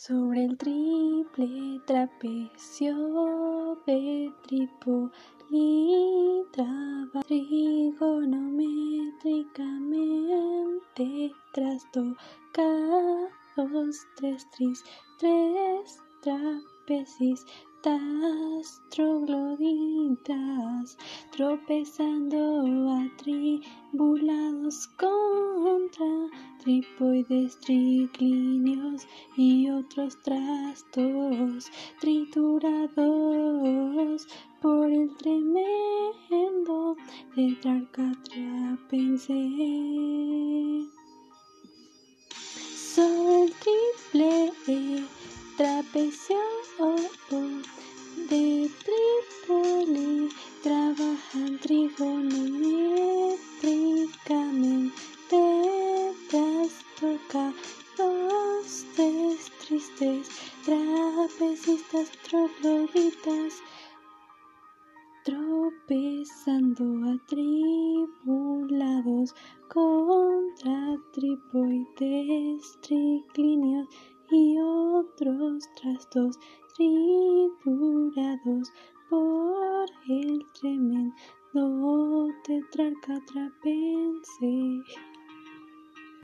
sobre el triple trapecio de Trípoli trigonométricamente trastocados tres tris, tres trapecis, tas trogloditas, tropezando atribulados contra tripoides, triclinios y otros trastos, triturados por el tremendo tetrarca trapense. Sobre el triple trapecio de Trípoli trabajan trigonométricamente tres tristes trapecistas trogloditas tropezando atribulados contra tripoides triclinios y otros trastos triturados por el tremendo tetrarca trapense.